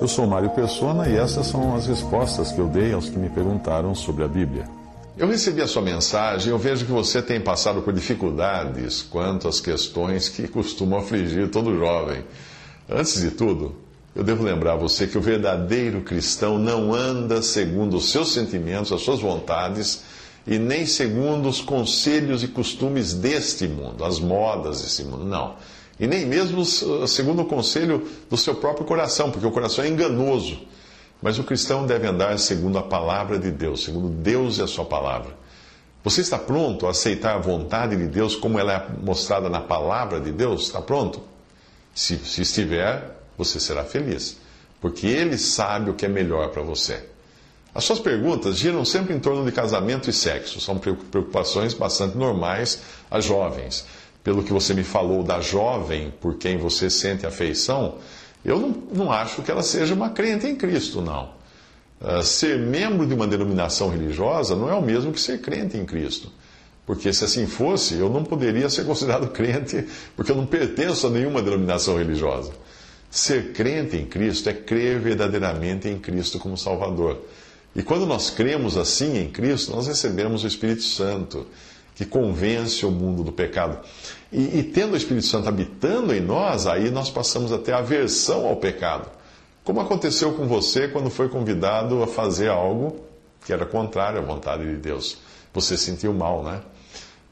Eu sou Mário Persona e essas são as respostas que eu dei aos que me perguntaram sobre a Bíblia. Eu recebi a sua mensagem e eu vejo que você tem passado por dificuldades quanto às questões que costumam afligir todo jovem. Antes de tudo, eu devo lembrar você que o verdadeiro cristão não anda segundo os seus sentimentos, as suas vontades, e nem segundo os conselhos e costumes deste mundo, as modas desse mundo. Não. E nem mesmo segundo o conselho do seu próprio coração, porque o coração é enganoso. Mas o cristão deve andar segundo a palavra de Deus, segundo Deus e a sua palavra. Você está pronto a aceitar a vontade de Deus como ela é mostrada na palavra de Deus? Está pronto? Se, se estiver, você será feliz, porque Ele sabe o que é melhor para você. As suas perguntas giram sempre em torno de casamento e sexo. São preocupações bastante normais a jovens. Pelo que você me falou da jovem por quem você sente afeição, eu não, não acho que ela seja uma crente em Cristo, não. Uh, ser membro de uma denominação religiosa não é o mesmo que ser crente em Cristo. Porque se assim fosse, eu não poderia ser considerado crente, porque eu não pertenço a nenhuma denominação religiosa. Ser crente em Cristo é crer verdadeiramente em Cristo como Salvador. E quando nós cremos assim em Cristo, nós recebemos o Espírito Santo que convence o mundo do pecado. E, e, tendo o Espírito Santo habitando em nós, aí nós passamos a ter aversão ao pecado. Como aconteceu com você quando foi convidado a fazer algo que era contrário à vontade de Deus. Você sentiu mal, né?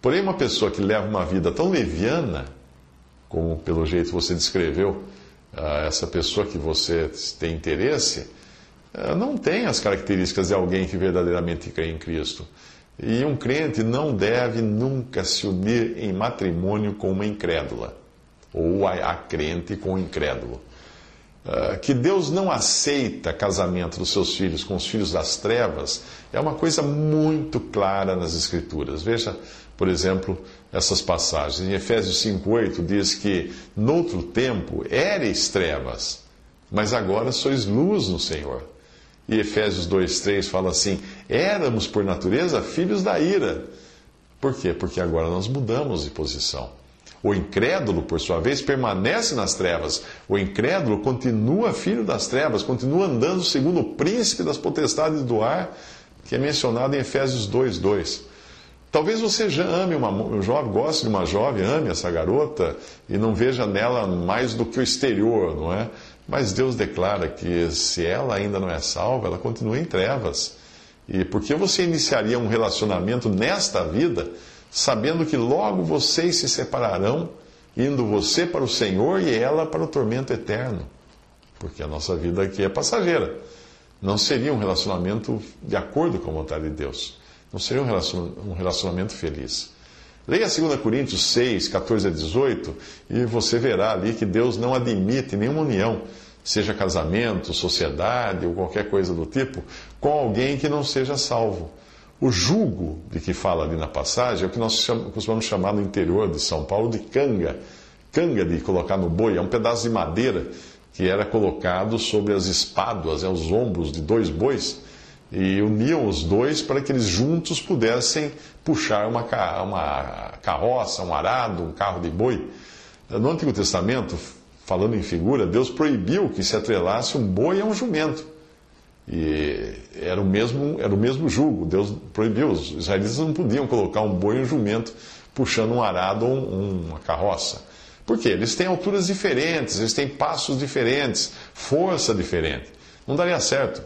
Porém, uma pessoa que leva uma vida tão leviana, como pelo jeito você descreveu, ah, essa pessoa que você tem interesse, ah, não tem as características de alguém que verdadeiramente crê em Cristo. E um crente não deve nunca se unir em matrimônio com uma incrédula, ou a, a crente com o incrédulo. Uh, que Deus não aceita casamento dos seus filhos com os filhos das trevas é uma coisa muito clara nas Escrituras. Veja, por exemplo, essas passagens. Em Efésios 5,8 diz que, noutro tempo, éreis trevas, mas agora sois luz no Senhor. E Efésios 2,3 fala assim: éramos por natureza filhos da ira. Por quê? Porque agora nós mudamos de posição. O incrédulo, por sua vez, permanece nas trevas. O incrédulo continua filho das trevas, continua andando segundo o príncipe das potestades do ar, que é mencionado em Efésios 2,2. Talvez você já ame uma um jovem, goste de uma jovem, ame essa garota e não veja nela mais do que o exterior, não é? Mas Deus declara que se ela ainda não é salva, ela continua em trevas. E por que você iniciaria um relacionamento nesta vida, sabendo que logo vocês se separarão, indo você para o Senhor e ela para o tormento eterno? Porque a nossa vida aqui é passageira. Não seria um relacionamento de acordo com a vontade de Deus. Não seria um relacionamento feliz. Leia 2 Coríntios 6, 14 a 18, e você verá ali que Deus não admite nenhuma união, seja casamento, sociedade ou qualquer coisa do tipo, com alguém que não seja salvo. O jugo de que fala ali na passagem é o que nós costumamos chamar no interior de São Paulo de canga. Canga de colocar no boi, é um pedaço de madeira que era colocado sobre as espáduas, é, os ombros de dois bois e uniam os dois para que eles juntos pudessem puxar uma, uma carroça, um arado, um carro de boi. No Antigo Testamento, falando em figura, Deus proibiu que se atrelasse um boi a um jumento. E era o mesmo, era o mesmo jugo. Deus proibiu. Os israelitas não podiam colocar um boi e um jumento puxando um arado ou um, uma carroça. Por quê? Eles têm alturas diferentes, eles têm passos diferentes, força diferente. Não daria certo.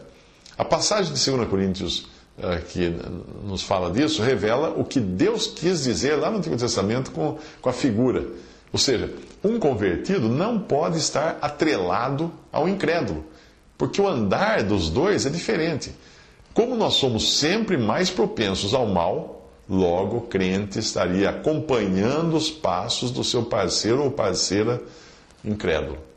A passagem de 2 Coríntios uh, que nos fala disso revela o que Deus quis dizer lá no Antigo Testamento com, com a figura. Ou seja, um convertido não pode estar atrelado ao incrédulo, porque o andar dos dois é diferente. Como nós somos sempre mais propensos ao mal, Logo, o crente estaria acompanhando os passos do seu parceiro ou parceira incrédulo.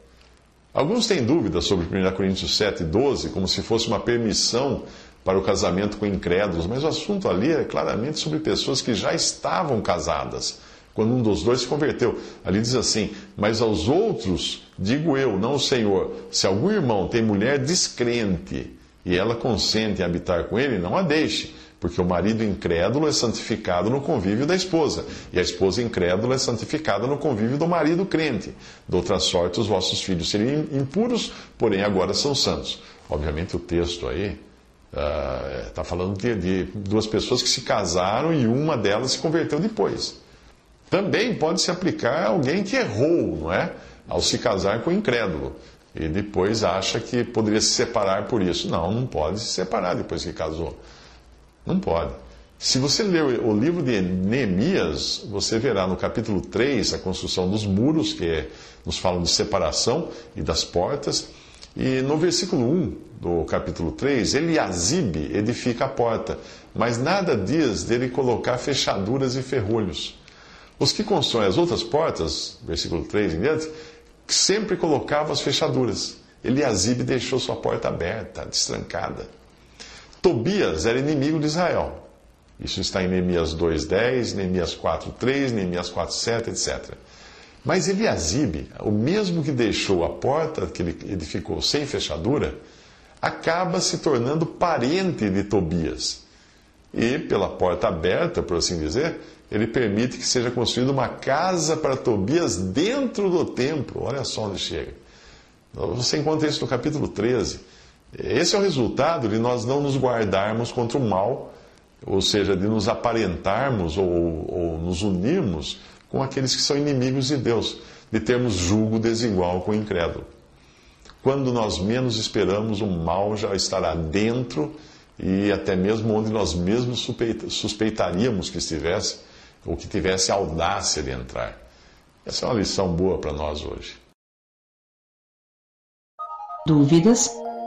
Alguns têm dúvidas sobre 1 Coríntios 7, 12, como se fosse uma permissão para o casamento com incrédulos, mas o assunto ali é claramente sobre pessoas que já estavam casadas quando um dos dois se converteu. Ali diz assim: Mas aos outros, digo eu, não o Senhor, se algum irmão tem mulher descrente e ela consente em habitar com ele, não a deixe, porque o marido incrédulo é santificado no convívio da esposa, e a esposa incrédula é santificada no convívio do marido crente. De outra sorte, os vossos filhos seriam impuros, porém agora são santos. Obviamente, o texto aí está uh, falando de, de duas pessoas que se casaram e uma delas se converteu depois. Também pode se aplicar a alguém que errou, não é? Ao se casar com o incrédulo. E depois acha que poderia se separar por isso. Não, não pode se separar depois que casou. Não pode. Se você ler o livro de Neemias, você verá no capítulo 3 a construção dos muros, que é, nos falam de separação e das portas. E no versículo 1 do capítulo 3, Eliasibe edifica a porta, mas nada diz dele colocar fechaduras e ferrolhos. Os que constroem as outras portas, versículo 3 em diante, sempre colocavam as fechaduras. Eliasibe deixou sua porta aberta, destrancada. Tobias era inimigo de Israel. Isso está em Neemias 2,10, Neemias 4,3, Neemias 4,7, etc. Mas Eliasibe, o mesmo que deixou a porta que ele edificou sem fechadura, acaba se tornando parente de Tobias. E, pela porta aberta, por assim dizer, ele permite que seja construída uma casa para Tobias dentro do templo. Olha só onde chega. Você encontra isso no capítulo 13. Esse é o resultado de nós não nos guardarmos contra o mal, ou seja, de nos aparentarmos ou, ou nos unirmos com aqueles que são inimigos de Deus, de termos julgo desigual com o incrédulo. Quando nós menos esperamos, o mal já estará dentro e até mesmo onde nós mesmos suspeitaríamos que estivesse ou que tivesse audácia de entrar. Essa é uma lição boa para nós hoje. Dúvidas?